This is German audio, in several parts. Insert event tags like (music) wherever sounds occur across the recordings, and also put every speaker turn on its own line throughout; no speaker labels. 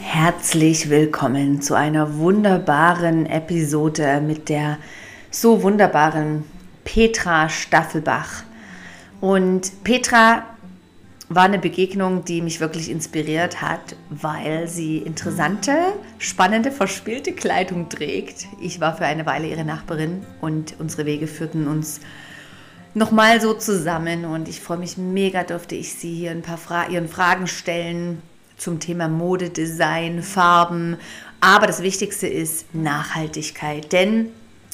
Herzlich willkommen zu einer wunderbaren Episode mit der so wunderbaren Petra Staffelbach. Und Petra war eine Begegnung, die mich wirklich inspiriert hat, weil sie interessante, spannende, verspielte Kleidung trägt. Ich war für eine Weile ihre Nachbarin und unsere Wege führten uns nochmal so zusammen und ich freue mich mega, durfte ich sie hier ein paar Fra ihren Fragen stellen zum Thema Mode, Design, Farben. Aber das Wichtigste ist Nachhaltigkeit, denn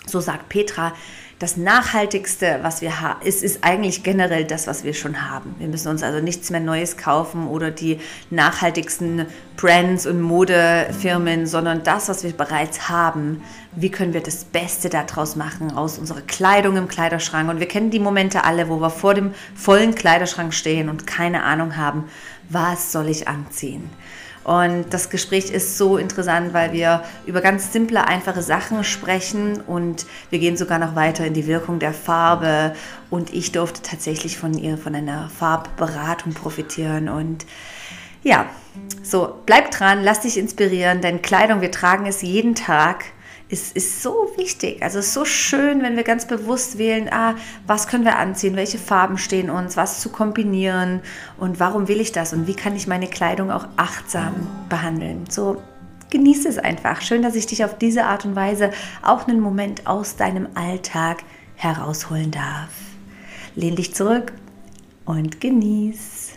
so sagt Petra, das Nachhaltigste, was wir haben, ist, ist eigentlich generell das, was wir schon haben. Wir müssen uns also nichts mehr Neues kaufen oder die nachhaltigsten Brands und Modefirmen, sondern das, was wir bereits haben. Wie können wir das Beste daraus machen aus unserer Kleidung im Kleiderschrank? Und wir kennen die Momente alle, wo wir vor dem vollen Kleiderschrank stehen und keine Ahnung haben, was soll ich anziehen? Und das Gespräch ist so interessant, weil wir über ganz simple, einfache Sachen sprechen und wir gehen sogar noch weiter in die Wirkung der Farbe. Und ich durfte tatsächlich von ihr, von einer Farbberatung profitieren. Und ja, so, bleib dran, lass dich inspirieren, denn Kleidung, wir tragen es jeden Tag ist, ist so wichtig. Also es ist so schön, wenn wir ganz bewusst wählen, ah, was können wir anziehen, welche Farben stehen uns, was zu kombinieren und warum will ich das und wie kann ich meine Kleidung auch achtsam behandeln. So genieße es einfach. Schön, dass ich dich auf diese Art und Weise auch einen Moment aus deinem Alltag herausholen darf. Lehn dich zurück und genieß.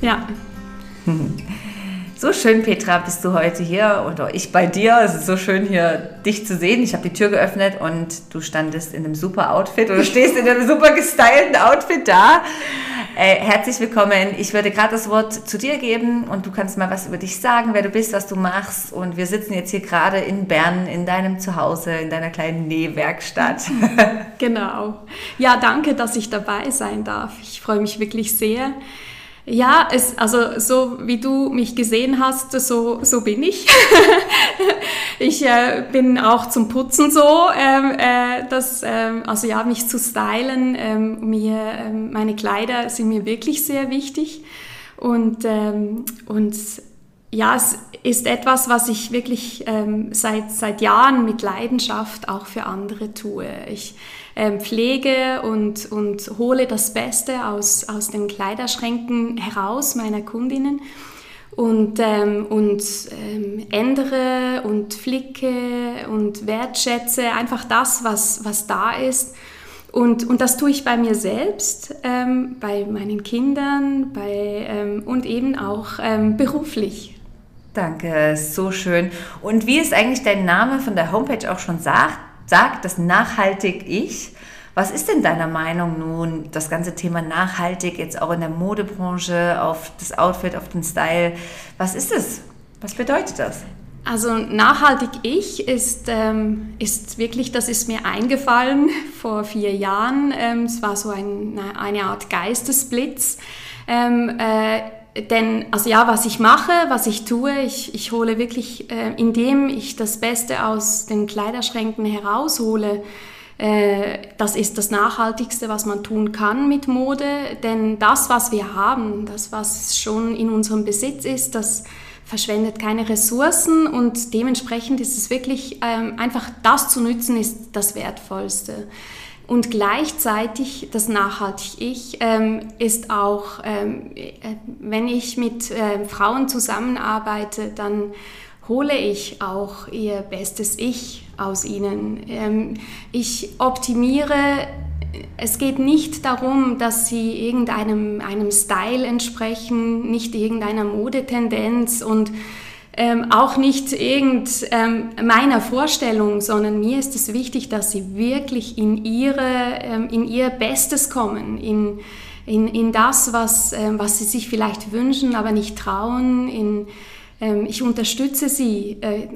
Ja. (laughs)
So schön, Petra, bist du heute hier und ich bei dir. Es ist so schön, hier dich zu sehen. Ich habe die Tür geöffnet und du standest in einem super Outfit oder stehst in einem super gestylten Outfit da. Äh, herzlich willkommen. Ich würde gerade das Wort zu dir geben und du kannst mal was über dich sagen, wer du bist, was du machst. Und wir sitzen jetzt hier gerade in Bern, in deinem Zuhause, in deiner kleinen Nähwerkstatt. (laughs)
genau. Ja, danke, dass ich dabei sein darf. Ich freue mich wirklich sehr. Ja, es, also so wie du mich gesehen hast, so, so bin ich. (laughs) ich äh, bin auch zum Putzen so, ähm, äh, dass, ähm, also ja, mich zu stylen, ähm, mir, ähm, meine Kleider sind mir wirklich sehr wichtig. Und, ähm, und ja, es ist etwas, was ich wirklich ähm, seit, seit Jahren mit Leidenschaft auch für andere tue. Ich ähm, pflege und, und hole das Beste aus, aus den Kleiderschränken heraus meiner Kundinnen und, ähm, und ähm, ändere und flicke und wertschätze einfach das, was, was da ist. Und, und das tue ich bei mir selbst, ähm, bei meinen Kindern bei, ähm, und eben auch ähm, beruflich.
Danke, so schön. Und wie es eigentlich dein Name von der Homepage auch schon sagt, sagt, das nachhaltig Ich. Was ist denn deiner Meinung nun das ganze Thema nachhaltig jetzt auch in der Modebranche, auf das Outfit, auf den Style? Was ist es? Was bedeutet das?
Also nachhaltig ich ist, ähm, ist wirklich, das ist mir eingefallen (laughs) vor vier Jahren. Ähm, es war so ein, eine Art Geistesblitz. Ähm, äh, denn, also ja, was ich mache, was ich tue, ich, ich hole wirklich, äh, indem ich das Beste aus den Kleiderschränken heraushole, äh, das ist das Nachhaltigste, was man tun kann mit Mode. Denn das, was wir haben, das, was schon in unserem Besitz ist, das verschwendet keine Ressourcen und dementsprechend ist es wirklich ähm, einfach das zu nützen, ist das Wertvollste. Und gleichzeitig das nachhaltig Ich ähm, ist auch, ähm, äh, wenn ich mit äh, Frauen zusammenarbeite, dann hole ich auch ihr bestes Ich aus ihnen. Ähm, ich optimiere, es geht nicht darum, dass sie irgendeinem einem Style entsprechen, nicht irgendeiner Modetendenz und ähm, auch nicht irgend ähm, meiner Vorstellung, sondern mir ist es wichtig, dass sie wirklich in, ihre, ähm, in ihr Bestes kommen, in, in, in das, was, ähm, was sie sich vielleicht wünschen, aber nicht trauen, in, ähm, ich unterstütze sie. Äh,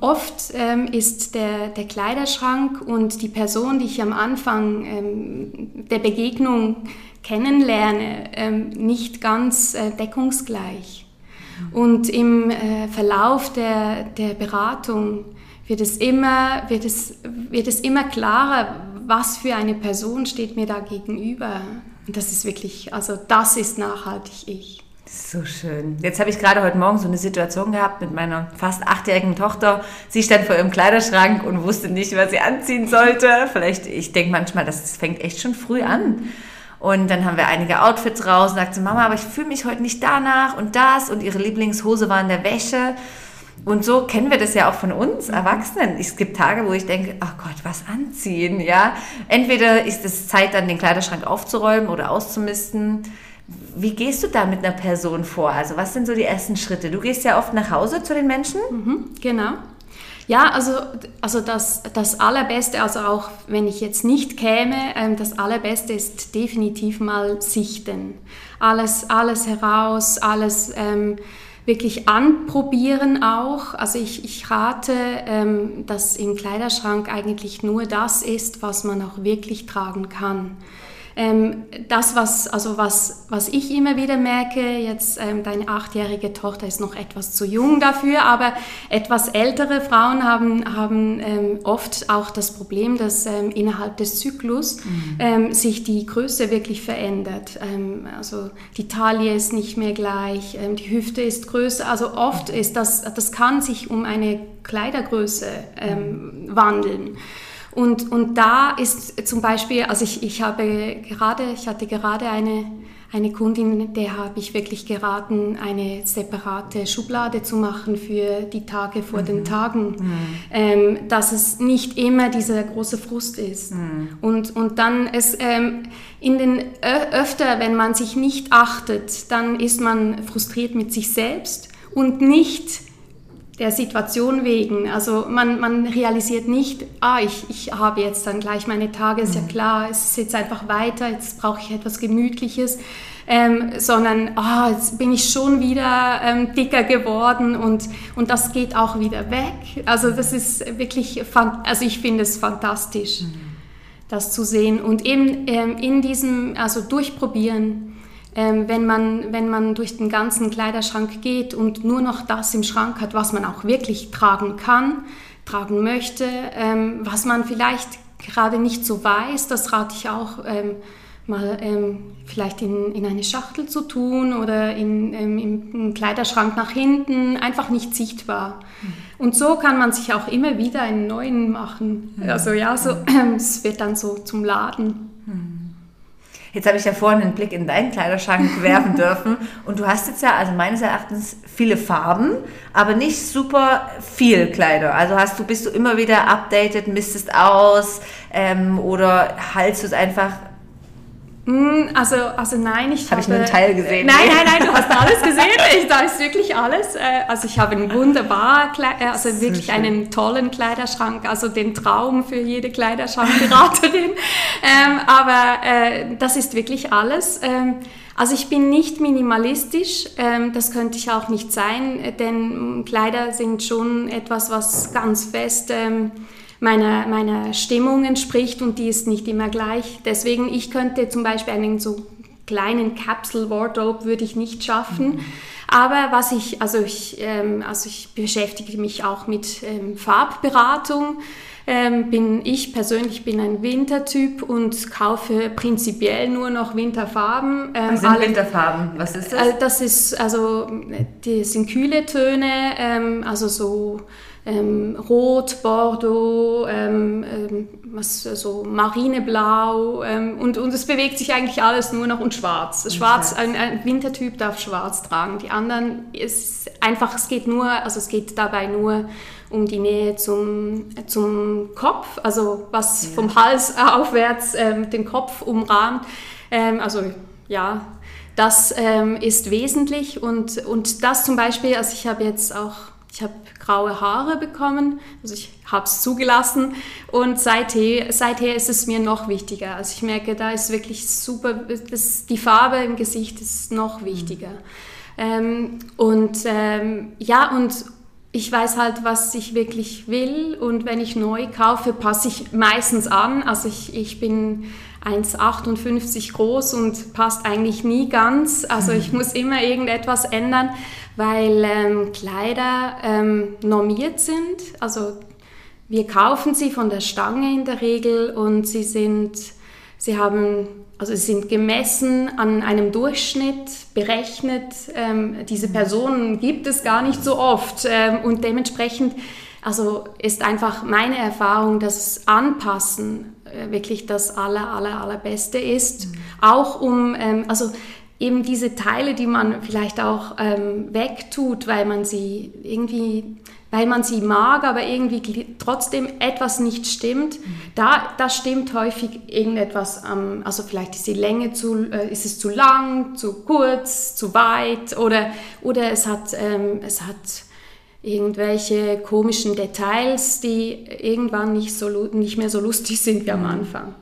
oft ähm, ist der, der Kleiderschrank und die Person, die ich am Anfang der Begegnung kennenlerne, nicht ganz äh, deckungsgleich. Und im äh, Verlauf der, der Beratung wird es, immer, wird, es, wird es immer klarer, was für eine Person steht mir da gegenüber. Und das ist wirklich, also das ist nachhaltig ich.
So schön. Jetzt habe ich gerade heute Morgen so eine Situation gehabt mit meiner fast achtjährigen Tochter. Sie stand vor ihrem Kleiderschrank und wusste nicht, was sie anziehen sollte. Vielleicht, ich denke manchmal, das fängt echt schon früh an. Und dann haben wir einige Outfits raus und sagte Mama, aber ich fühle mich heute nicht danach und das. Und ihre Lieblingshose war in der Wäsche. Und so kennen wir das ja auch von uns Erwachsenen. Es gibt Tage, wo ich denke, ach oh Gott, was anziehen, ja. Entweder ist es Zeit, dann den Kleiderschrank aufzuräumen oder auszumisten. Wie gehst du da mit einer Person vor? Also was sind so die ersten Schritte? Du gehst ja oft nach Hause zu den Menschen.
Mhm, genau. Ja, also, also das, das Allerbeste, also auch wenn ich jetzt nicht käme, ähm, das Allerbeste ist definitiv mal sichten. Alles, alles heraus, alles ähm, wirklich anprobieren auch. Also ich, ich rate, ähm, dass im Kleiderschrank eigentlich nur das ist, was man auch wirklich tragen kann. Ähm, das, was, also was, was ich immer wieder merke, jetzt ähm, deine achtjährige Tochter ist noch etwas zu jung dafür, aber etwas ältere Frauen haben, haben ähm, oft auch das Problem, dass ähm, innerhalb des Zyklus mhm. Ähm, sich die Größe wirklich verändert. Ähm, also die Taille ist nicht mehr gleich, die Hüfte ist größer. Also oft ist das, das kann sich um eine Kleidergröße wandeln. Und, und da ist zum Beispiel, also ich, ich habe gerade, ich hatte gerade eine, eine Kundin, der habe ich wirklich geraten, eine separate Schublade zu machen für die Tage vor mhm. den Tagen, mhm. ähm, dass es nicht immer dieser große Frust ist. Mhm. Und, und dann es ähm, in den öfter, wenn man sich nicht achtet, dann ist man frustriert mit sich selbst und nicht der Situation wegen. Also man, man realisiert nicht, ah, ich, ich habe jetzt dann gleich meine Tage, ist ja mhm. klar, es ist jetzt einfach weiter, jetzt brauche ich etwas Gemütliches, ähm, sondern, ah, jetzt bin ich schon wieder ähm, dicker geworden und, und das geht auch wieder weg. Also das ist wirklich, also ich finde es fantastisch, mhm. das zu sehen und eben ähm, in diesem, also durchprobieren, ähm, wenn, man, wenn man durch den ganzen Kleiderschrank geht und nur noch das im Schrank hat, was man auch wirklich tragen kann, tragen möchte, ähm, was man vielleicht gerade nicht so weiß, das rate ich auch ähm, mal ähm, vielleicht in, in eine Schachtel zu tun oder in, ähm, im Kleiderschrank nach hinten, einfach nicht sichtbar. Mhm. Und so kann man sich auch immer wieder einen neuen machen. Also ja, so, (clears throat) es wird dann so zum Laden.
Jetzt habe ich ja vorhin einen Blick in deinen Kleiderschrank (laughs) werfen dürfen und du hast jetzt ja, also meines Erachtens, viele Farben, aber nicht super viel Kleider. Also hast du, bist du immer wieder updated, mistest aus ähm, oder haltst du es einfach
also, also nein, ich
Hab habe... ich nur einen Teil gesehen?
Nein, nein, nein, du hast alles gesehen. Ich, da ist wirklich alles. Äh, also ich habe einen wunderbar, äh, also wirklich einen tollen Kleiderschrank, also den Traum für jede Kleiderschrankberaterin. (laughs) ähm, aber äh, das ist wirklich alles. Ähm, also ich bin nicht minimalistisch, ähm, das könnte ich auch nicht sein, denn Kleider sind schon etwas, was ganz fest... Meiner, meiner Stimmung entspricht und die ist nicht immer gleich. Deswegen, ich könnte zum Beispiel einen so kleinen Capsule Wardrobe würde ich nicht schaffen. Mhm. Aber was ich, also ich, ähm, also ich beschäftige mich auch mit ähm, Farbberatung. Ähm, bin ich persönlich bin ein Wintertyp und kaufe prinzipiell nur noch Winterfarben.
Ähm, Was sind alle, Winterfarben? Was ist das?
Äh, das ist also die sind kühle Töne, ähm, also so ähm, Rot, Bordeaux, ähm, ähm, was, so Marineblau ähm, und, und es bewegt sich eigentlich alles nur noch und schwarz. Schwarz, ein, ein, Wintertyp darf schwarz tragen. Die anderen ist einfach, es geht nur, also es geht dabei nur um die Nähe zum, zum Kopf, also was ja. vom Hals (laughs) aufwärts ähm, den Kopf umrahmt. Ähm, also ja, das ist wesentlich und, und das zum Beispiel, also ich habe jetzt auch ich habe graue Haare bekommen, also ich habe es zugelassen und seither, seither ist es mir noch wichtiger. Also ich merke, da ist wirklich super, das, die Farbe im Gesicht ist noch wichtiger. Ähm, und ähm, ja, und ich weiß halt, was ich wirklich will und wenn ich neu kaufe, passe ich meistens an. Also ich, ich bin 1,58 groß und passt eigentlich nie ganz. Also ich muss immer irgendetwas ändern weil ähm, Kleider ähm, normiert sind. Also wir kaufen sie von der Stange in der Regel und sie sind, sie haben also sie sind gemessen an einem Durchschnitt, berechnet. Ähm, diese Personen gibt es gar nicht so oft ähm, und dementsprechend also ist einfach meine Erfahrung, dass Anpassen wirklich das aller, aller, allerbeste ist. Mhm. Auch um, ähm, also eben diese Teile, die man vielleicht auch ähm, wegtut, weil man sie irgendwie, weil man sie mag, aber irgendwie trotzdem etwas nicht stimmt, mhm. da, da stimmt häufig irgendetwas, ähm, also vielleicht ist die Länge zu, äh, ist es zu lang, zu kurz, zu weit oder, oder es hat, ähm, es hat irgendwelche komischen Details, die irgendwann nicht, so, nicht mehr so lustig sind wie am mhm. Anfang.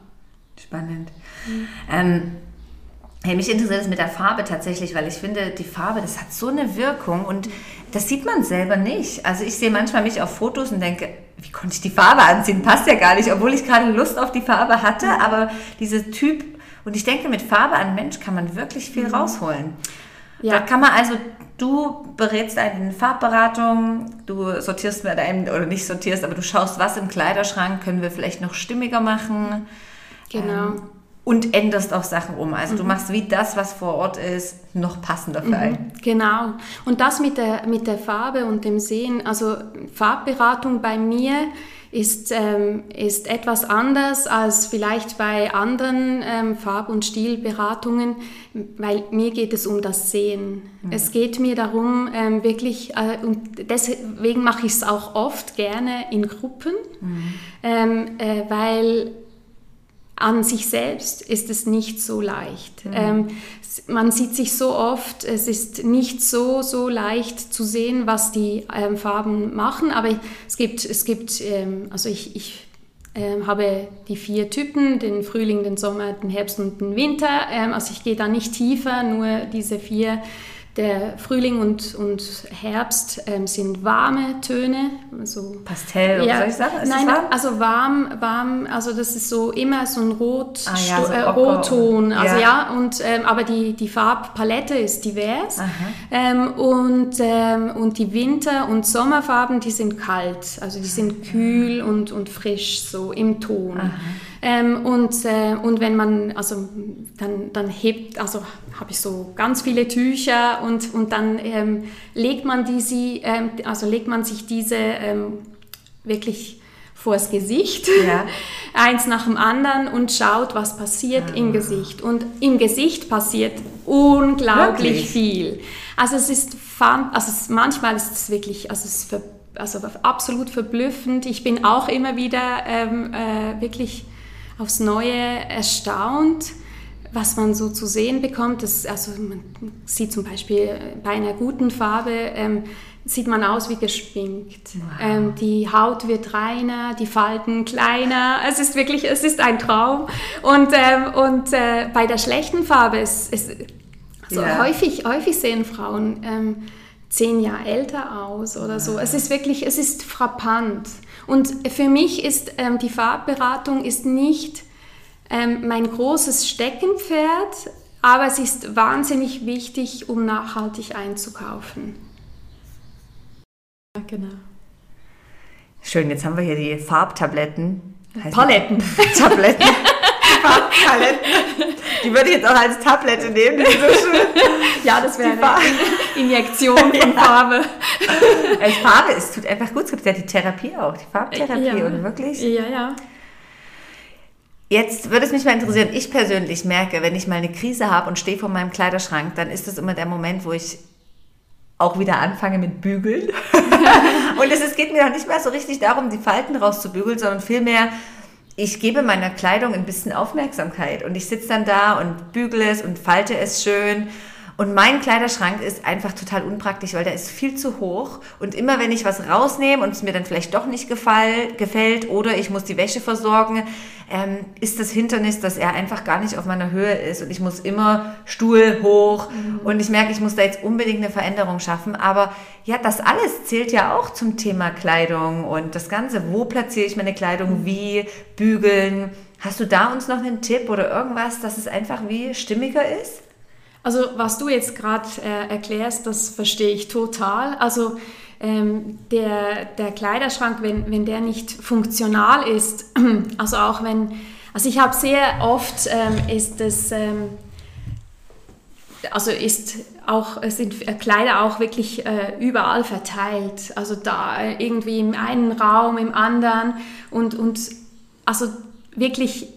Spannend. Mhm. Ähm, Hey, mich interessiert es mit der Farbe tatsächlich, weil ich finde, die Farbe, das hat so eine Wirkung und das sieht man selber nicht. Also ich sehe manchmal mich auf Fotos und denke, wie konnte ich die Farbe anziehen? Passt ja gar nicht, obwohl ich gerade Lust auf die Farbe hatte, aber dieser Typ, und ich denke, mit Farbe an Mensch kann man wirklich viel mhm. rausholen. Ja. Da kann man also, du berätst eine Farbberatung, du sortierst mit einem, oder nicht sortierst, aber du schaust, was im Kleiderschrank können wir vielleicht noch stimmiger machen.
Genau. Ähm,
und änderst auch Sachen um. Also mhm. du machst wie das, was vor Ort ist, noch passender für mhm. einen.
Genau. Und das mit der, mit der Farbe und dem Sehen, also Farbberatung bei mir ist, ähm, ist etwas anders als vielleicht bei anderen ähm, Farb- und Stilberatungen, weil mir geht es um das Sehen. Mhm. Es geht mir darum, ähm, wirklich, äh, und deswegen mache ich es auch oft gerne in Gruppen, mhm. ähm, äh, weil an sich selbst ist es nicht so leicht. Mhm. Ähm, man sieht sich so oft, es ist nicht so, so leicht zu sehen, was die ähm, Farben machen, aber es gibt, es gibt ähm, also ich, ich ähm, habe die vier Typen, den Frühling, den Sommer, den Herbst und den Winter. Ähm, also ich gehe da nicht tiefer, nur diese vier der Frühling und, und Herbst ähm, sind warme Töne.
So, Pastell, ja, soll ich sagen?
Ist nein, warm? also warm, warm, also das ist so immer so ein Rot, ah, ja, so äh, Rotton. Also ja, ja und, ähm, aber die, die Farbpalette ist divers. Ähm, und, ähm, und die Winter- und Sommerfarben, die sind kalt, also die sind kühl und, und frisch, so im Ton. Aha. Ähm, und, äh, und wenn man, also dann, dann hebt, also habe ich so ganz viele Tücher und, und dann ähm, legt man die, sie, ähm, also legt man sich diese ähm, wirklich vors Gesicht, ja. (laughs) eins nach dem anderen und schaut, was passiert ah. im Gesicht. Und im Gesicht passiert unglaublich wirklich? viel. Also es ist, also es, manchmal ist es wirklich, also es ist ver, also absolut verblüffend. Ich bin auch immer wieder ähm, äh, wirklich aufs Neue erstaunt, was man so zu sehen bekommt. Das, also man sieht zum Beispiel bei einer guten Farbe, ähm, sieht man aus wie geschminkt. Wow. Ähm, die Haut wird reiner, die Falten kleiner. Es ist wirklich, es ist ein Traum. Und, ähm, und äh, bei der schlechten Farbe ist, ist also ja. häufig, häufig sehen Frauen ähm, zehn Jahre älter aus oder so. Es ist wirklich, es ist frappant. Und für mich ist ähm, die Farbberatung ist nicht ähm, mein großes Steckenpferd, aber es ist wahnsinnig wichtig, um nachhaltig einzukaufen.
Ja, genau. Schön, jetzt haben wir hier die Farbtabletten.
Paletten.
Tabletten. Farbpaletten. Die würde ich jetzt auch als Tablette nehmen. Die so schön. (laughs)
Ja, das wäre eine Injektion von (laughs) ja. Farbe.
Als Farbe, es tut einfach gut. Es gibt ja die Therapie auch, die Farbtherapie ja. und wirklich.
Ja, ja.
Jetzt würde es mich mal interessieren, ich persönlich merke, wenn ich mal eine Krise habe und stehe vor meinem Kleiderschrank, dann ist das immer der Moment, wo ich auch wieder anfange mit Bügeln. (laughs) und es, es geht mir auch nicht mehr so richtig darum, die Falten rauszubügeln, sondern vielmehr ich gebe meiner Kleidung ein bisschen Aufmerksamkeit und ich sitze dann da und bügele es und falte es schön und mein Kleiderschrank ist einfach total unpraktisch, weil der ist viel zu hoch. Und immer wenn ich was rausnehme und es mir dann vielleicht doch nicht gefall, gefällt oder ich muss die Wäsche versorgen, ähm, ist das Hindernis, dass er einfach gar nicht auf meiner Höhe ist. Und ich muss immer Stuhl hoch. Mhm. Und ich merke, ich muss da jetzt unbedingt eine Veränderung schaffen. Aber ja, das alles zählt ja auch zum Thema Kleidung und das Ganze. Wo platziere ich meine Kleidung? Mhm. Wie? Bügeln? Hast du da uns noch einen Tipp oder irgendwas, dass es einfach wie stimmiger ist?
Also was du jetzt gerade äh, erklärst, das verstehe ich total. Also ähm, der, der Kleiderschrank, wenn, wenn der nicht funktional ist, (clears throat) also auch wenn, Also ich habe sehr oft ähm, ist es ähm, also ist auch, sind Kleider auch wirklich äh, überall verteilt. Also da irgendwie im einen Raum, im anderen und, und also wirklich,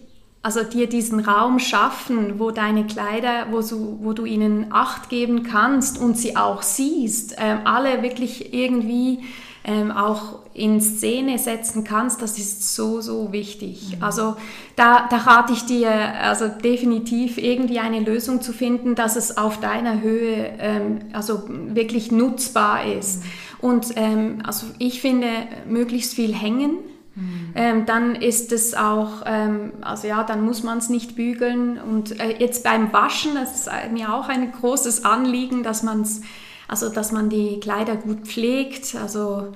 also dir diesen Raum schaffen, wo deine Kleider, wo du, wo du ihnen Acht geben kannst und sie auch siehst, äh, alle wirklich irgendwie ähm, auch in Szene setzen kannst, das ist so, so wichtig. Mhm. Also da, da rate ich dir also definitiv irgendwie eine Lösung zu finden, dass es auf deiner Höhe ähm, also wirklich nutzbar ist. Mhm. Und ähm, also ich finde, möglichst viel hängen. Mhm. Ähm, dann ist es auch, ähm, also ja, dann muss man es nicht bügeln. Und äh, jetzt beim Waschen, das ist mir auch ein großes Anliegen, dass man es also, dass man die Kleider gut pflegt, also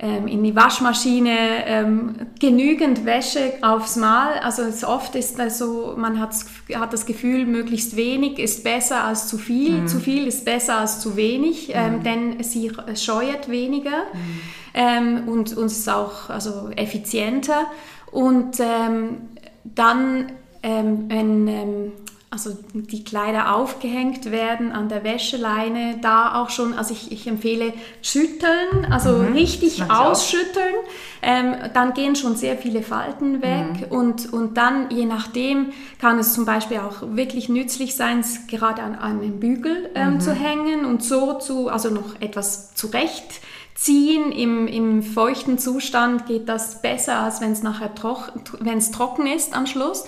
ähm, in die Waschmaschine, ähm, genügend Wäsche aufs Mal. Also oft ist das so, man hat, hat das Gefühl, möglichst wenig ist besser als zu viel. Mhm. Zu viel ist besser als zu wenig, ähm, mhm. denn sie scheuert weniger mhm. Ähm, und uns ist auch also effizienter. Und ähm, dann, ähm, wenn also die Kleider aufgehängt werden an der Wäscheleine, da auch schon, also ich, ich empfehle schütteln, also mhm, richtig ausschütteln, ähm, dann gehen schon sehr viele Falten weg mhm. und, und dann, je nachdem, kann es zum Beispiel auch wirklich nützlich sein, es gerade an, an den Bügel ähm, mhm. zu hängen und so zu, also noch etwas zurecht ziehen. Im, Im feuchten Zustand geht das besser, als wenn es nachher troch, wenn es trocken ist am Schluss.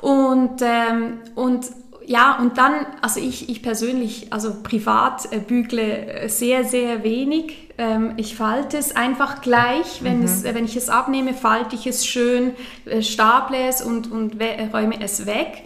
Und, ähm, und ja, und dann, also ich, ich persönlich, also privat äh, bügle sehr, sehr wenig. Ähm, ich falte es einfach gleich, wenn, mhm. es, wenn ich es abnehme, falte ich es schön, äh, staple es und, und räume es weg.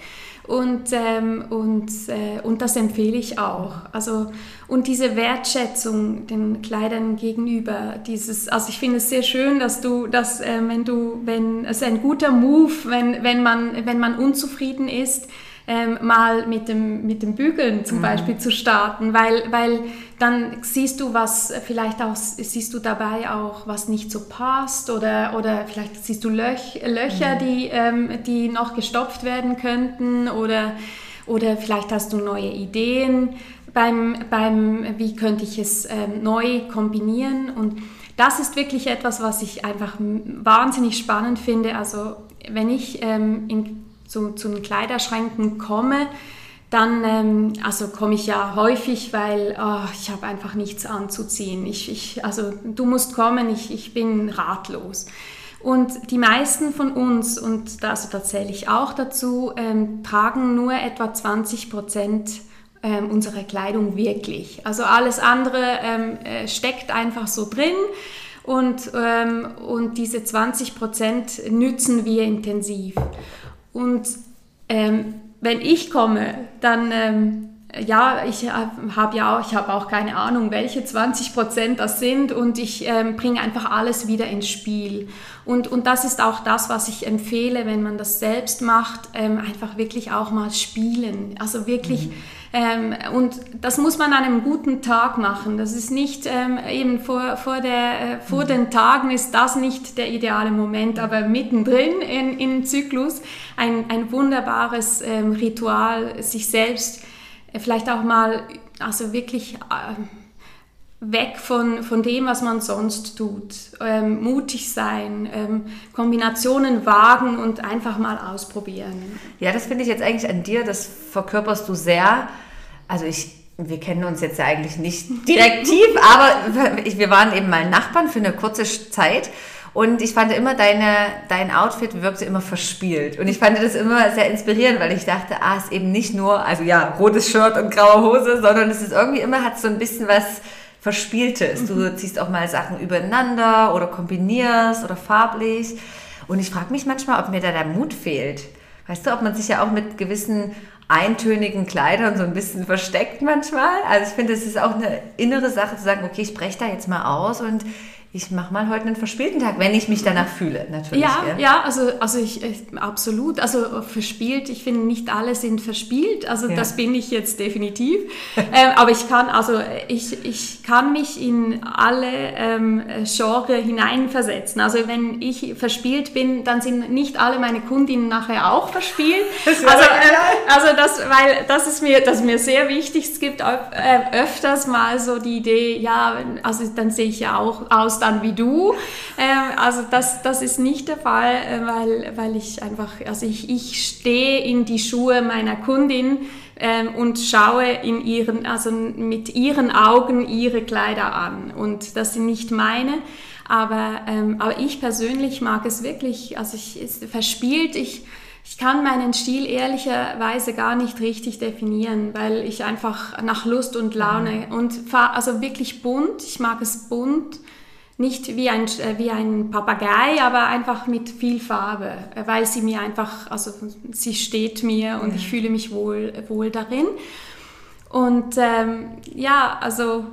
Und, ähm, und, äh, und das empfehle ich auch. Also, und diese Wertschätzung den Kleidern gegenüber, dieses, also ich finde es sehr schön, dass du, dass äh, wenn du, wenn es ein guter Move, wenn, wenn, man, wenn man unzufrieden ist, ähm, mal mit dem, mit dem Bügeln zum mhm. Beispiel zu starten, weil, weil dann siehst du, was vielleicht auch, siehst du dabei auch, was nicht so passt oder, oder vielleicht siehst du Löch, Löcher, mhm. die, ähm, die noch gestopft werden könnten oder, oder vielleicht hast du neue Ideen beim, beim wie könnte ich es ähm, neu kombinieren und das ist wirklich etwas, was ich einfach wahnsinnig spannend finde. Also wenn ich ähm, in zu, zu den Kleiderschränken komme, dann ähm, also komme ich ja häufig, weil oh, ich habe einfach nichts anzuziehen. Ich, ich, also du musst kommen, ich, ich bin ratlos. Und die meisten von uns, und da, also da zähle ich auch dazu, ähm, tragen nur etwa 20 Prozent ähm, unserer Kleidung wirklich. Also alles andere ähm, äh, steckt einfach so drin und, ähm, und diese 20 Prozent nützen wir intensiv. Und ähm, wenn ich komme, dann ähm, ja, ich habe ja auch, ich habe auch keine Ahnung, welche 20 Prozent das sind und ich ähm, bringe einfach alles wieder ins Spiel. Und, und das ist auch das, was ich empfehle, wenn man das selbst macht, ähm, einfach wirklich auch mal spielen. Also wirklich mhm. Ähm, und das muss man an einem guten Tag machen. Das ist nicht ähm, eben vor, vor, der, äh, vor mhm. den Tagen ist das nicht der ideale Moment, aber mittendrin in, im Zyklus ein, ein wunderbares ähm, Ritual, sich selbst äh, vielleicht auch mal, also wirklich äh, weg von, von dem, was man sonst tut. Ähm, mutig sein, ähm, Kombinationen wagen und einfach mal ausprobieren.
Ja, das finde ich jetzt eigentlich an dir, das verkörperst du sehr also ich, wir kennen uns jetzt ja eigentlich nicht (laughs) direktiv, aber wir waren eben mal Nachbarn für eine kurze Zeit. Und ich fand immer, deine, dein Outfit wirkte immer verspielt. Und ich fand das immer sehr inspirierend, weil ich dachte, ah, es ist eben nicht nur, also ja, rotes Shirt und graue Hose, sondern es ist irgendwie immer, hat so ein bisschen was Verspieltes. Du mhm. ziehst auch mal Sachen übereinander oder kombinierst oder farblich. Und ich frage mich manchmal, ob mir da der Mut fehlt. Weißt du, ob man sich ja auch mit gewissen eintönigen Kleidern so ein bisschen versteckt manchmal. Also ich finde, es ist auch eine innere Sache zu sagen, okay, ich breche da jetzt mal aus und ich mache mal heute einen verspielten Tag, wenn ich mich danach fühle, natürlich.
Ja, ja, ja also, also ich, absolut. Also verspielt, ich finde, nicht alle sind verspielt. Also ja. das bin ich jetzt definitiv. (laughs) ähm, aber ich kann, also ich, ich kann mich in alle ähm, Genre hineinversetzen. Also wenn ich verspielt bin, dann sind nicht alle meine Kundinnen nachher auch verspielt. (laughs) Also, äh, also das, weil das ist mir, das ist mir sehr wichtig. Es gibt äh, öfters mal so die Idee, ja, also dann sehe ich ja auch aus dann wie du. Ähm, also das, das ist nicht der Fall, äh, weil, weil ich einfach, also ich, ich stehe in die Schuhe meiner Kundin ähm, und schaue in ihren, also mit ihren Augen ihre Kleider an. Und das sind nicht meine. Aber, ähm, aber ich persönlich mag es wirklich, also ich, es verspielt, ich, ich kann meinen Stil ehrlicherweise gar nicht richtig definieren, weil ich einfach nach Lust und Laune und also wirklich bunt, ich mag es bunt nicht wie ein, äh, wie ein Papagei, aber einfach mit viel Farbe, äh, weil sie mir einfach, also sie steht mir und ja. ich fühle mich wohl, wohl darin. Und ähm, ja, also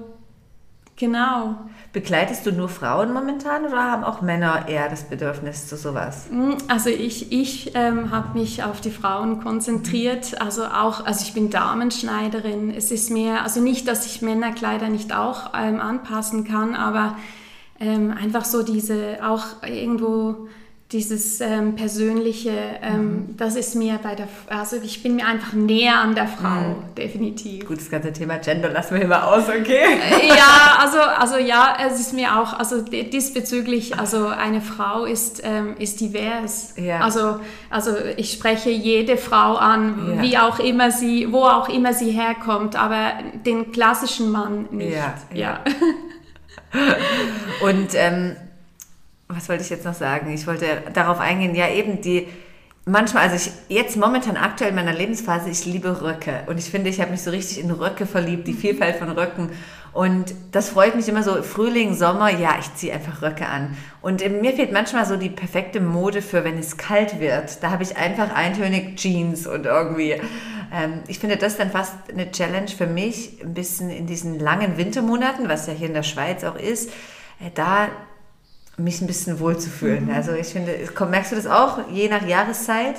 genau.
Begleitest du nur Frauen momentan oder haben auch Männer eher das Bedürfnis zu sowas?
Mm, also ich, ich ähm, habe mich auf die Frauen konzentriert. Also auch, also ich bin Damenschneiderin. Es ist mir, also nicht, dass ich Männerkleider nicht auch ähm, anpassen kann, aber ähm, einfach so diese, auch irgendwo dieses ähm, persönliche, ähm, mhm. das ist mir bei der, also ich bin mir einfach näher an der Frau, mhm. definitiv.
Gut, das ganze Thema Gender lassen wir immer aus, okay?
Äh, ja, also, also ja, es ist mir auch, also diesbezüglich, also eine Frau ist, ähm, ist divers. Ja. Also, also ich spreche jede Frau an, ja. wie auch immer sie, wo auch immer sie herkommt, aber den klassischen Mann nicht. ja. ja. (laughs)
Und ähm, was wollte ich jetzt noch sagen? Ich wollte darauf eingehen, ja eben die, manchmal, also ich jetzt momentan aktuell in meiner Lebensphase, ich liebe Röcke und ich finde, ich habe mich so richtig in Röcke verliebt, die Vielfalt von Röcken und das freut mich immer so, Frühling, Sommer, ja, ich ziehe einfach Röcke an. Und mir fehlt manchmal so die perfekte Mode für, wenn es kalt wird. Da habe ich einfach eintönig Jeans und irgendwie ich finde das dann fast eine Challenge für mich, ein bisschen in diesen langen Wintermonaten, was ja hier in der Schweiz auch ist, äh, da mich ein bisschen wohlzufühlen. Mhm. Also ich finde, merkst du das auch, je nach Jahreszeit?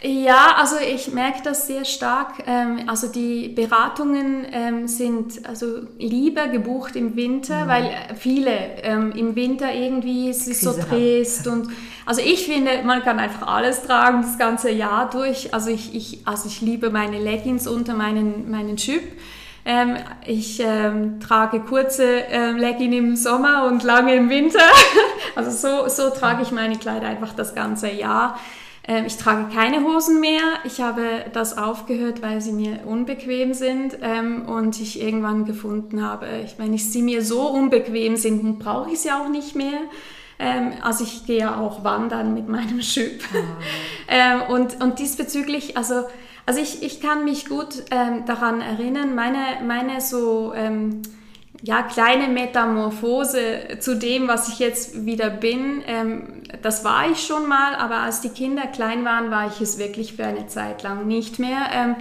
Ja, also ich merke das sehr stark. Ähm, also die Beratungen ähm, sind also lieber gebucht im Winter, mhm. weil viele ähm, im Winter irgendwie es ist so trist und also ich finde, man kann einfach alles tragen das ganze Jahr durch. Also ich, ich also ich liebe meine Leggings unter meinen meinen Schüpp. Ähm, ich ähm, trage kurze ähm, Leggings im Sommer und lange im Winter. (laughs) also so, so trage ich meine Kleider einfach das ganze Jahr. Ähm, ich trage keine Hosen mehr. Ich habe das aufgehört, weil sie mir unbequem sind ähm, und ich irgendwann gefunden habe, wenn ich sie mir so unbequem sind, dann brauche ich sie auch nicht mehr. Ähm, also ich gehe auch wandern mit meinem Schüpp. Oh. (laughs) und, und diesbezüglich, also, also ich, ich kann mich gut daran erinnern, meine, meine so ja, kleine Metamorphose zu dem, was ich jetzt wieder bin. Ähm, das war ich schon mal, aber als die Kinder klein waren, war ich es wirklich für eine Zeit lang nicht mehr. Ähm,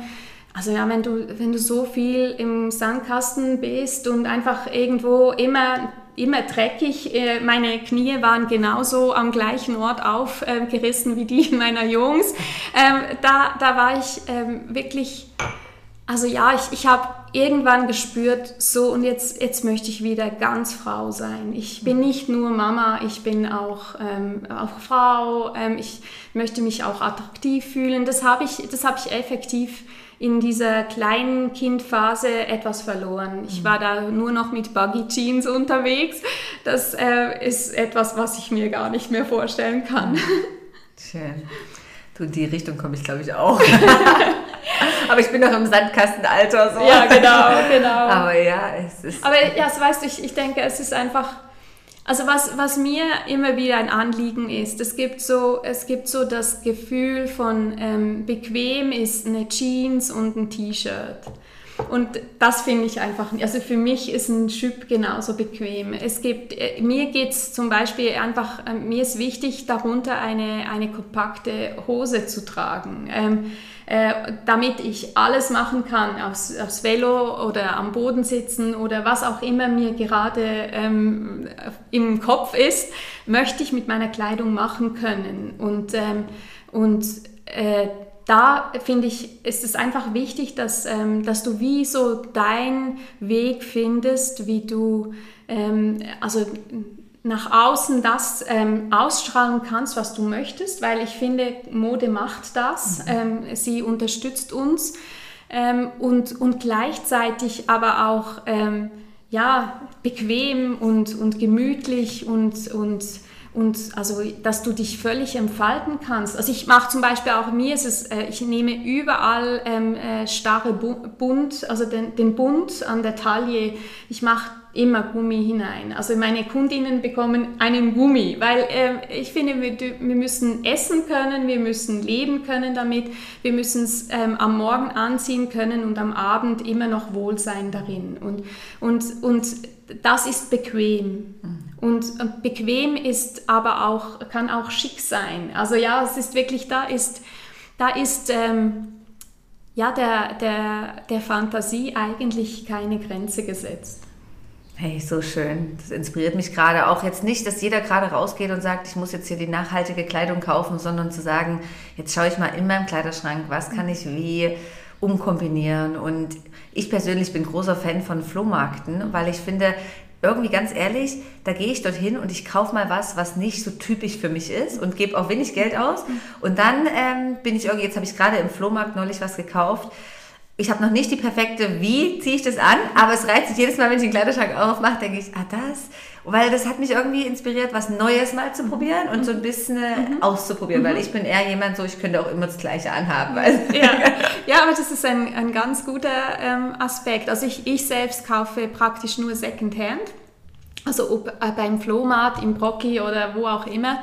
also ja, wenn du, wenn du so viel im Sandkasten bist und einfach irgendwo immer, immer dreckig, äh, meine Knie waren genauso am gleichen Ort aufgerissen wie die (laughs) meiner Jungs, ähm, da, da war ich ähm, wirklich also ja, ich, ich habe irgendwann gespürt, so und jetzt, jetzt möchte ich wieder ganz Frau sein. Ich bin nicht nur Mama, ich bin auch, ähm, auch Frau, ähm, ich möchte mich auch attraktiv fühlen. Das habe ich, hab ich effektiv in dieser kleinen Kindphase etwas verloren. Ich war da nur noch mit Buggy Jeans unterwegs. Das äh, ist etwas, was ich mir gar nicht mehr vorstellen kann. (laughs)
Schön. Du, in die Richtung komme ich, glaube ich, auch. (laughs) Aber ich bin noch im Sandkastenalter. So.
Ja, genau, genau. (laughs)
Aber ja, es ist.
Aber ja, so weißt du, ich, ich denke, es ist einfach. Also was, was mir immer wieder ein Anliegen ist, es gibt so, es gibt so das Gefühl von ähm, bequem ist eine Jeans und ein T-Shirt. und das finde ich einfach, also für mich ist ein Schüpp genauso bequem. Es gibt, äh, mir geht es zum Beispiel einfach, äh, mir ist wichtig, darunter eine, eine kompakte Hose zu tragen. Ähm, äh, damit ich alles machen kann, aufs, aufs Velo oder am Boden sitzen oder was auch immer mir gerade ähm, im Kopf ist, möchte ich mit meiner Kleidung machen können. Und, ähm, und äh, da finde ich, ist es einfach wichtig, dass, ähm, dass du wie so deinen Weg findest, wie du, ähm, also nach außen das ähm, ausstrahlen kannst, was du möchtest, weil ich finde, Mode macht das. Mhm. Ähm, sie unterstützt uns ähm, und, und gleichzeitig aber auch ähm, ja, bequem und, und gemütlich und, und und also, dass du dich völlig entfalten kannst. Also ich mache zum Beispiel auch mir ist es, äh, ich nehme überall ähm, äh, starre Bund, also den, den Bund an der Taille. Ich mache immer Gummi hinein. Also meine Kundinnen bekommen einen Gummi, weil äh, ich finde, wir, wir, müssen essen können, wir müssen leben können damit, wir müssen es ähm, am Morgen anziehen können und am Abend immer noch Wohlsein darin. Und, und, und das ist bequem. Mhm. Und, und, bequem ist aber auch, kann auch schick sein. Also ja, es ist wirklich, da ist, da ist ähm, ja, der, der, der Fantasie eigentlich keine Grenze gesetzt.
Hey, so schön. Das inspiriert mich gerade auch jetzt nicht, dass jeder gerade rausgeht und sagt, ich muss jetzt hier die nachhaltige Kleidung kaufen, sondern zu sagen, jetzt schaue ich mal in meinem Kleiderschrank, was kann ich wie umkombinieren. Und ich persönlich bin großer Fan von Flohmarkten, weil ich finde, irgendwie ganz ehrlich, da gehe ich dorthin und ich kaufe mal was, was nicht so typisch für mich ist und gebe auch wenig Geld aus. Und dann ähm, bin ich irgendwie, jetzt habe ich gerade im Flohmarkt neulich was gekauft. Ich habe noch nicht die perfekte, wie ziehe ich das an, aber es reizt sich jedes Mal, wenn ich den Kleiderschrank aufmache, denke ich, ah das, weil das hat mich irgendwie inspiriert, was Neues mal zu probieren und so ein bisschen äh, mhm. auszuprobieren, mhm. weil ich bin eher jemand so, ich könnte auch immer das Gleiche anhaben. Also.
Ja. (laughs) ja, aber das ist ein, ein ganz guter ähm, Aspekt. Also ich, ich selbst kaufe praktisch nur Secondhand, also ob, äh, beim Flohmarkt, im Brocki oder wo auch immer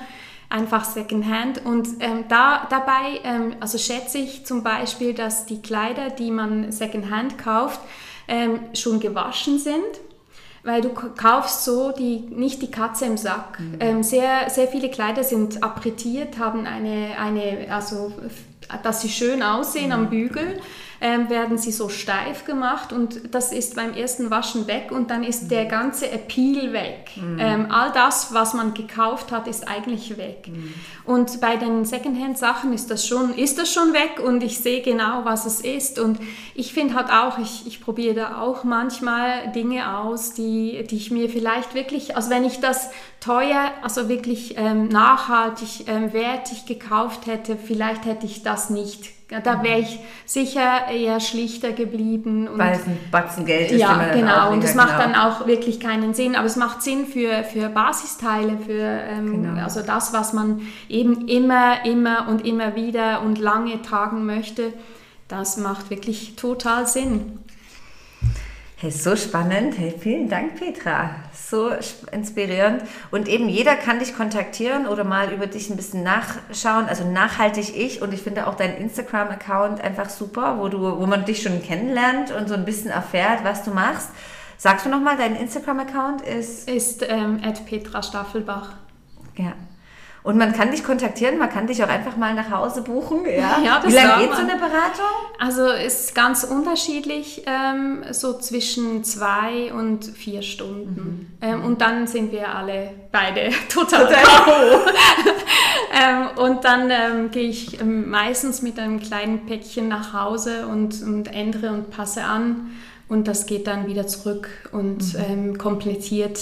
einfach Secondhand. Und ähm, da, dabei ähm, also schätze ich zum Beispiel, dass die Kleider, die man Secondhand kauft, ähm, schon gewaschen sind weil du kaufst so die, nicht die Katze im Sack. Mhm. Ähm, sehr, sehr viele Kleider sind appretiert, haben eine, eine also dass sie schön aussehen mhm. am Bügel ähm, werden sie so steif gemacht und das ist beim ersten Waschen weg und dann ist der ganze Appeal weg. Mhm. Ähm, all das, was man gekauft hat, ist eigentlich weg. Mhm. Und bei den Secondhand-Sachen ist das schon, ist das schon weg und ich sehe genau, was es ist. Und ich finde halt auch, ich, ich probiere da auch manchmal Dinge aus, die, die ich mir vielleicht wirklich, also wenn ich das teuer, also wirklich ähm, nachhaltig, ähm, wertig gekauft hätte, vielleicht hätte ich das nicht da wäre ich sicher eher schlichter geblieben.
Weil es ein Batzen Geld ist.
Ja, genau. Und es macht genau. dann auch wirklich keinen Sinn. Aber es macht Sinn für, für Basisteile, für ähm, genau. also das, was man eben immer, immer und immer wieder und lange tragen möchte. Das macht wirklich total Sinn.
Hey, so spannend. Hey, vielen Dank, Petra. So inspirierend. Und eben jeder kann dich kontaktieren oder mal über dich ein bisschen nachschauen. Also nachhaltig ich. Und ich finde auch deinen Instagram-Account einfach super, wo, du, wo man dich schon kennenlernt und so ein bisschen erfährt, was du machst. Sagst du nochmal, dein Instagram-Account ist?
Ist ähm, Petra Staffelbach.
Ja, und man kann dich kontaktieren, man kann dich auch einfach mal nach Hause buchen. Ja, (laughs) ja das Wie lange geht so eine Beratung?
Also ist ganz unterschiedlich, ähm, so zwischen zwei und vier Stunden. Mhm. Ähm, und dann sind wir alle beide (laughs) total K.O. (laughs) ähm, und dann ähm, gehe ich ähm, meistens mit einem kleinen Päckchen nach Hause und, und ändere und passe an. Und das geht dann wieder zurück und mhm. Ähm, komplettiert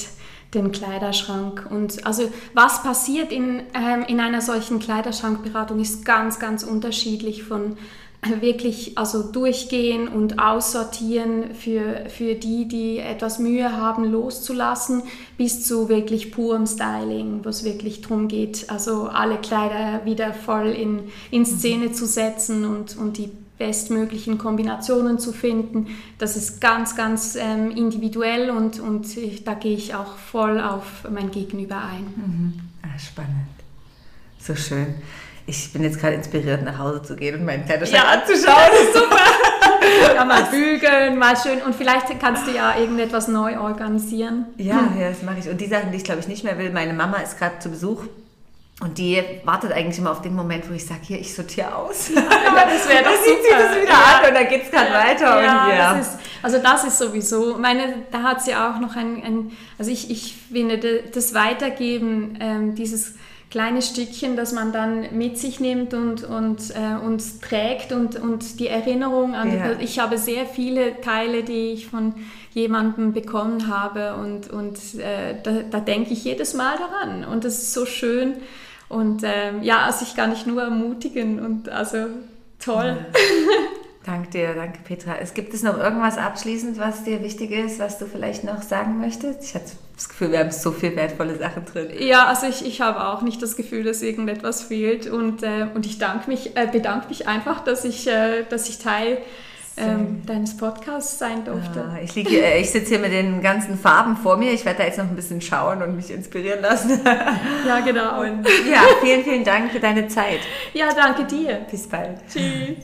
den Kleiderschrank. Und also was passiert in, ähm, in einer solchen Kleiderschrankberatung ist ganz, ganz unterschiedlich von äh, wirklich also durchgehen und aussortieren für, für die, die etwas Mühe haben, loszulassen, bis zu wirklich purem Styling, wo es wirklich darum geht, also alle Kleider wieder voll in, in Szene zu setzen und, und die bestmöglichen Kombinationen zu finden. Das ist ganz, ganz ähm, individuell und, und ich, da gehe ich auch voll auf mein Gegenüber ein.
Mhm. Ah, spannend. So schön. Ich bin jetzt gerade inspiriert, nach Hause zu gehen und meinen Kleiderschrank ja, anzuschauen. Das ist super. (laughs)
ja, mal bügeln, mal schön. Und vielleicht kannst du ja irgendetwas neu organisieren.
Ja, ja das mache ich. Und die Sachen, die ich glaube ich nicht mehr will, meine Mama ist gerade zu Besuch und die wartet eigentlich immer auf den Moment, wo ich sage, hier, ich sortiere aus. (laughs) Ja,
das wäre (laughs) doch
sieht sie das wieder ja. an und dann geht es gerade ja. weiter.
Ja, und, ja. Das ist, also das ist sowieso, meine, da hat sie auch noch ein, ein also ich, ich finde, das Weitergeben, ähm, dieses kleine Stückchen, das man dann mit sich nimmt und, und, äh, und trägt und, und die Erinnerung an, ja. ich habe sehr viele Teile, die ich von jemandem bekommen habe und, und äh, da, da denke ich jedes Mal daran und das ist so schön und ähm, ja, also ich kann nicht nur ermutigen und also toll. Ja. (laughs)
Danke dir, danke Petra. Es gibt es noch irgendwas abschließend, was dir wichtig ist, was du vielleicht noch sagen möchtest? Ich hatte das Gefühl, wir haben so viele wertvolle Sachen drin.
Ja, also ich, ich habe auch nicht das Gefühl, dass irgendetwas fehlt und, äh, und ich danke mich, äh, bedanke mich einfach, dass ich, äh, dass ich Teil ähm, deines Podcasts sein durfte.
Ah, ich, äh, ich sitze hier mit den ganzen Farben vor mir. Ich werde da jetzt noch ein bisschen schauen und mich inspirieren lassen. (laughs)
ja, genau.
Und ja, vielen, vielen Dank für deine Zeit.
Ja, danke dir.
Bis bald.
Tschüss.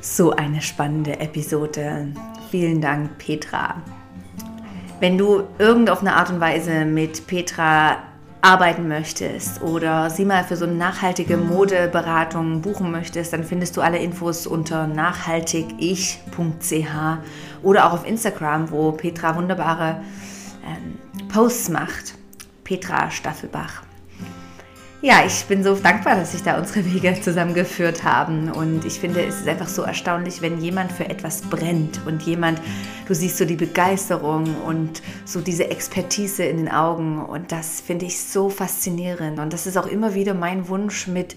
So eine spannende Episode. Vielen Dank, Petra. Wenn du irgendeine Art und Weise mit Petra arbeiten möchtest oder sie mal für so eine nachhaltige Modeberatung buchen möchtest, dann findest du alle Infos unter nachhaltigich.ch oder auch auf Instagram, wo Petra wunderbare ähm, Posts macht. Petra Staffelbach. Ja, ich bin so dankbar, dass sich da unsere Wege zusammengeführt haben. Und ich finde, es ist einfach so erstaunlich, wenn jemand für etwas brennt und jemand, du siehst so die Begeisterung und so diese Expertise in den Augen. Und das finde ich so faszinierend. Und das ist auch immer wieder mein Wunsch mit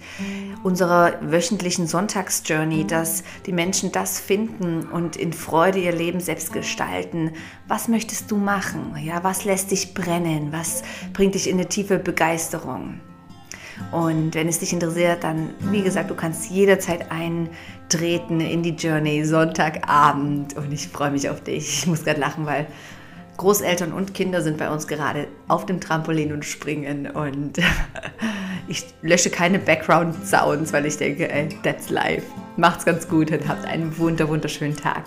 unserer wöchentlichen Sonntagsjourney, dass die Menschen das finden und in Freude ihr Leben selbst gestalten. Was möchtest du machen? Ja, was lässt dich brennen? Was bringt dich in eine tiefe Begeisterung? Und wenn es dich interessiert, dann, wie gesagt, du kannst jederzeit eintreten in die Journey Sonntagabend. Und ich freue mich auf dich. Ich muss gerade lachen, weil Großeltern und Kinder sind bei uns gerade auf dem Trampolin und springen. Und (laughs) ich lösche keine Background-Sounds, weil ich denke, ey, that's life. Macht's ganz gut und habt einen wunder, wunderschönen Tag.